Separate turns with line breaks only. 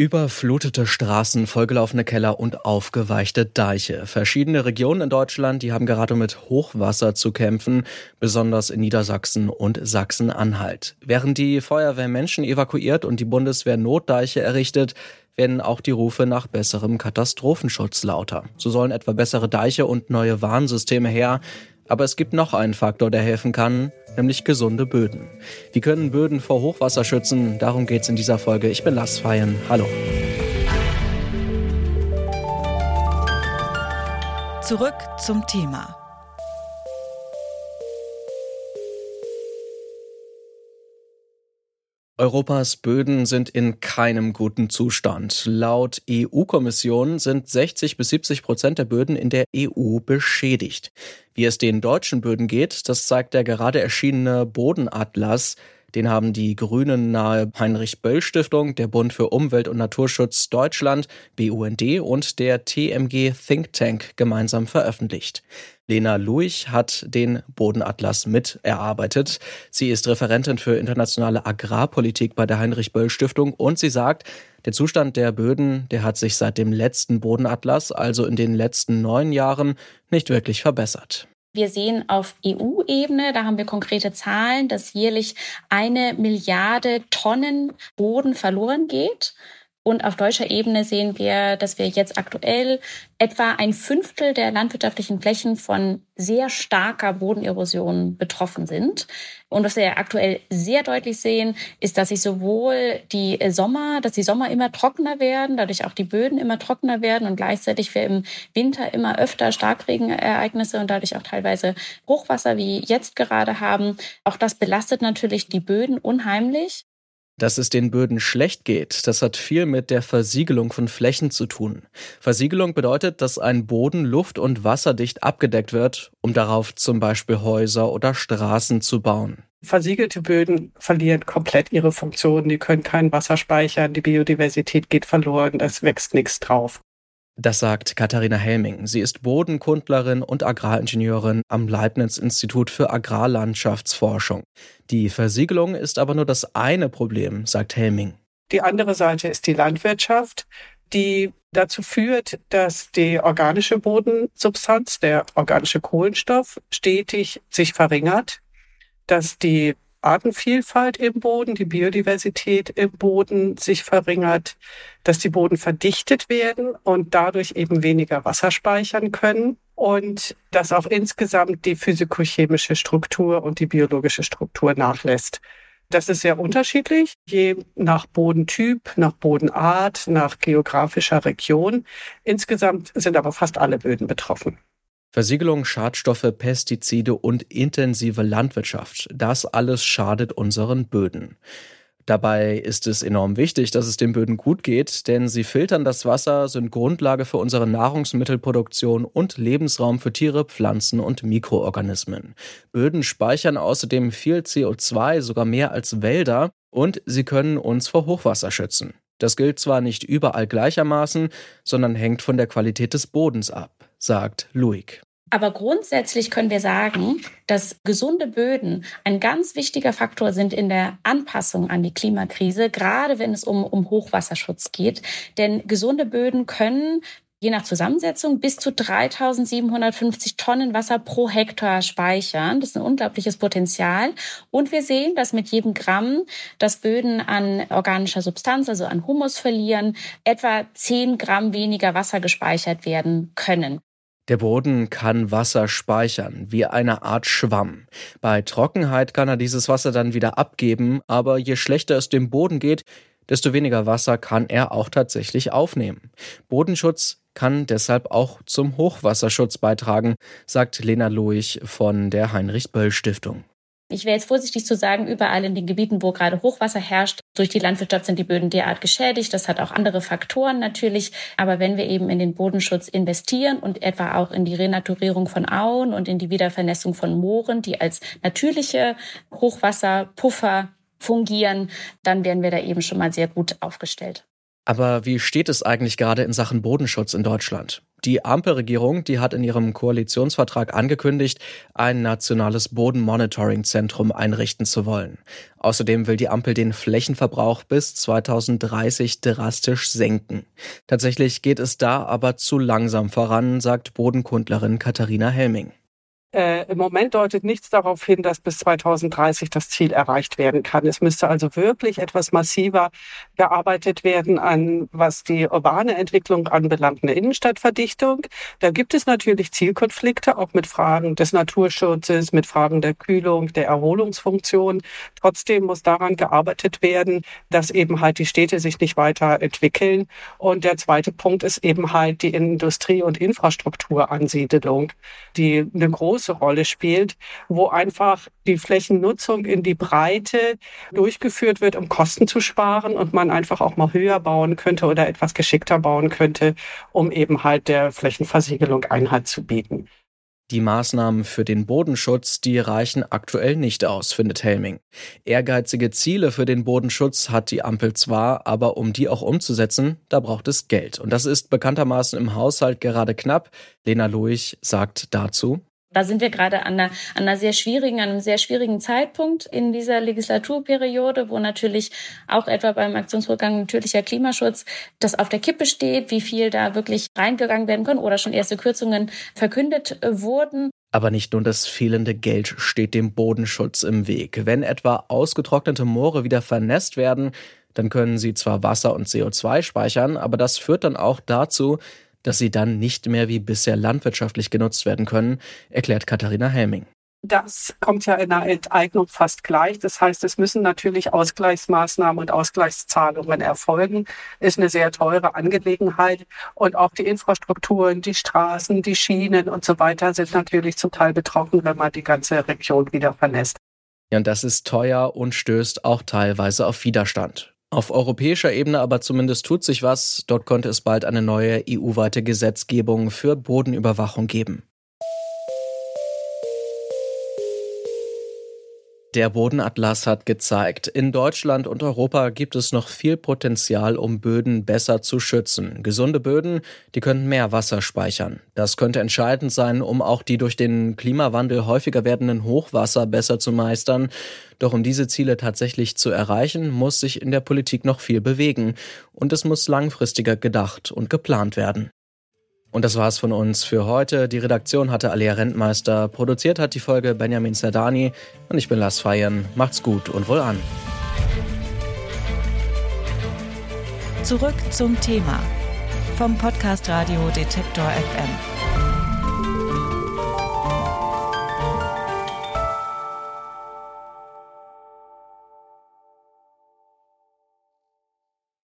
Überflutete Straßen, vollgelaufene Keller und aufgeweichte Deiche. Verschiedene Regionen in Deutschland, die haben gerade mit Hochwasser zu kämpfen, besonders in Niedersachsen und Sachsen-Anhalt. Während die Feuerwehr Menschen evakuiert und die Bundeswehr Notdeiche errichtet, werden auch die Rufe nach besserem Katastrophenschutz lauter. So sollen etwa bessere Deiche und neue Warnsysteme her. Aber es gibt noch einen Faktor, der helfen kann, nämlich gesunde Böden. Wie können Böden vor Hochwasser schützen? Darum geht es in dieser Folge. Ich bin Lars Feyen. Hallo.
Zurück zum Thema.
Europas Böden sind in keinem guten Zustand. Laut EU-Kommission sind 60 bis 70 Prozent der Böden in der EU beschädigt. Wie es den deutschen Böden geht, das zeigt der gerade erschienene Bodenatlas. Den haben die Grünen nahe Heinrich-Böll-Stiftung, der Bund für Umwelt und Naturschutz Deutschland, BUND und der TMG Think Tank gemeinsam veröffentlicht. Lena Luich hat den Bodenatlas mit erarbeitet. Sie ist Referentin für internationale Agrarpolitik bei der Heinrich-Böll-Stiftung und sie sagt, der Zustand der Böden, der hat sich seit dem letzten Bodenatlas, also in den letzten neun Jahren, nicht wirklich verbessert.
Wir sehen auf EU-Ebene, da haben wir konkrete Zahlen, dass jährlich eine Milliarde Tonnen Boden verloren geht. Und auf deutscher Ebene sehen wir, dass wir jetzt aktuell etwa ein Fünftel der landwirtschaftlichen Flächen von sehr starker Bodenerosion betroffen sind. Und was wir aktuell sehr deutlich sehen, ist, dass sich sowohl die Sommer, dass die Sommer immer trockener werden, dadurch auch die Böden immer trockener werden und gleichzeitig wir im Winter immer öfter Starkregenereignisse und dadurch auch teilweise Hochwasser wie jetzt gerade haben. Auch das belastet natürlich die Böden unheimlich.
Dass es den Böden schlecht geht, das hat viel mit der Versiegelung von Flächen zu tun. Versiegelung bedeutet, dass ein Boden luft- und wasserdicht abgedeckt wird, um darauf zum Beispiel Häuser oder Straßen zu bauen.
Versiegelte Böden verlieren komplett ihre Funktion, die können kein Wasser speichern, die Biodiversität geht verloren, es wächst nichts drauf.
Das sagt Katharina Helming. Sie ist Bodenkundlerin und Agraringenieurin am Leibniz-Institut für Agrarlandschaftsforschung. Die Versiegelung ist aber nur das eine Problem, sagt Helming.
Die andere Seite ist die Landwirtschaft, die dazu führt, dass die organische Bodensubstanz, der organische Kohlenstoff, stetig sich verringert, dass die Artenvielfalt im Boden, die Biodiversität im Boden sich verringert, dass die Boden verdichtet werden und dadurch eben weniger Wasser speichern können und dass auch insgesamt die physikochemische Struktur und die biologische Struktur nachlässt. Das ist sehr unterschiedlich, je nach Bodentyp, nach Bodenart, nach geografischer Region. Insgesamt sind aber fast alle Böden betroffen.
Versiegelung, Schadstoffe, Pestizide und intensive Landwirtschaft, das alles schadet unseren Böden. Dabei ist es enorm wichtig, dass es den Böden gut geht, denn sie filtern das Wasser, sind Grundlage für unsere Nahrungsmittelproduktion und Lebensraum für Tiere, Pflanzen und Mikroorganismen. Böden speichern außerdem viel CO2, sogar mehr als Wälder, und sie können uns vor Hochwasser schützen. Das gilt zwar nicht überall gleichermaßen, sondern hängt von der Qualität des Bodens ab sagt Luig.
Aber grundsätzlich können wir sagen, dass gesunde Böden ein ganz wichtiger Faktor sind in der Anpassung an die Klimakrise, gerade wenn es um, um Hochwasserschutz geht. Denn gesunde Böden können je nach Zusammensetzung bis zu 3750 Tonnen Wasser pro Hektar speichern. Das ist ein unglaubliches Potenzial. Und wir sehen, dass mit jedem Gramm, das Böden an organischer Substanz, also an Humus verlieren, etwa 10 Gramm weniger Wasser gespeichert werden können.
Der Boden kann Wasser speichern, wie eine Art Schwamm. Bei Trockenheit kann er dieses Wasser dann wieder abgeben, aber je schlechter es dem Boden geht, desto weniger Wasser kann er auch tatsächlich aufnehmen. Bodenschutz kann deshalb auch zum Hochwasserschutz beitragen, sagt Lena Loich von der Heinrich Böll Stiftung.
Ich wäre jetzt vorsichtig zu sagen, überall in den Gebieten, wo gerade Hochwasser herrscht, durch die Landwirtschaft sind die Böden derart geschädigt. Das hat auch andere Faktoren natürlich. Aber wenn wir eben in den Bodenschutz investieren und etwa auch in die Renaturierung von Auen und in die Wiedervernässung von Mooren, die als natürliche Hochwasserpuffer fungieren, dann wären wir da eben schon mal sehr gut aufgestellt.
Aber wie steht es eigentlich gerade in Sachen Bodenschutz in Deutschland? Die Ampelregierung, die hat in ihrem Koalitionsvertrag angekündigt, ein nationales Bodenmonitoring-Zentrum einrichten zu wollen. Außerdem will die Ampel den Flächenverbrauch bis 2030 drastisch senken. Tatsächlich geht es da aber zu langsam voran, sagt Bodenkundlerin Katharina Helming.
Äh, Im Moment deutet nichts darauf hin, dass bis 2030 das Ziel erreicht werden kann. Es müsste also wirklich etwas massiver gearbeitet werden an, was die urbane Entwicklung anbelangt, eine Innenstadtverdichtung. Da gibt es natürlich Zielkonflikte, auch mit Fragen des Naturschutzes, mit Fragen der Kühlung, der Erholungsfunktion. Trotzdem muss daran gearbeitet werden, dass eben halt die Städte sich nicht weiter entwickeln. Und der zweite Punkt ist eben halt die Industrie- und Infrastrukturansiedlung, die eine große große Rolle spielt, wo einfach die Flächennutzung in die Breite durchgeführt wird, um Kosten zu sparen und man einfach auch mal höher bauen könnte oder etwas geschickter bauen könnte, um eben halt der Flächenversiegelung Einhalt zu bieten.
Die Maßnahmen für den Bodenschutz, die reichen aktuell nicht aus, findet Helming. Ehrgeizige Ziele für den Bodenschutz hat die Ampel zwar, aber um die auch umzusetzen, da braucht es Geld. Und das ist bekanntermaßen im Haushalt gerade knapp. Lena Luich sagt dazu.
Da sind wir gerade an einer, an einer sehr schwierigen, an einem sehr schwierigen Zeitpunkt in dieser Legislaturperiode, wo natürlich auch etwa beim Aktionsvorgang natürlicher Klimaschutz das auf der Kippe steht, wie viel da wirklich reingegangen werden können oder schon erste Kürzungen verkündet wurden.
Aber nicht nur das fehlende Geld steht dem Bodenschutz im Weg. Wenn etwa ausgetrocknete Moore wieder vernässt werden, dann können sie zwar Wasser und CO2 speichern, aber das führt dann auch dazu, dass sie dann nicht mehr wie bisher landwirtschaftlich genutzt werden können, erklärt Katharina Helming.
Das kommt ja in der Enteignung fast gleich. Das heißt, es müssen natürlich Ausgleichsmaßnahmen und Ausgleichszahlungen erfolgen. Ist eine sehr teure Angelegenheit. Und auch die Infrastrukturen, die Straßen, die Schienen und so weiter sind natürlich zum Teil betroffen, wenn man die ganze Region wieder vernässt.
Ja, und das ist teuer und stößt auch teilweise auf Widerstand. Auf europäischer Ebene aber zumindest tut sich was. Dort könnte es bald eine neue EU-weite Gesetzgebung für Bodenüberwachung geben. Der Bodenatlas hat gezeigt, in Deutschland und Europa gibt es noch viel Potenzial, um Böden besser zu schützen. Gesunde Böden, die können mehr Wasser speichern. Das könnte entscheidend sein, um auch die durch den Klimawandel häufiger werdenden Hochwasser besser zu meistern. Doch um diese Ziele tatsächlich zu erreichen, muss sich in der Politik noch viel bewegen. Und es muss langfristiger gedacht und geplant werden. Und das war's von uns für heute. Die Redaktion hatte Alia Rentmeister, produziert hat die Folge Benjamin Zerdani und ich bin Lars Feiern. Macht's gut und wohl an.
Zurück zum Thema vom Podcast Radio Detektor FM.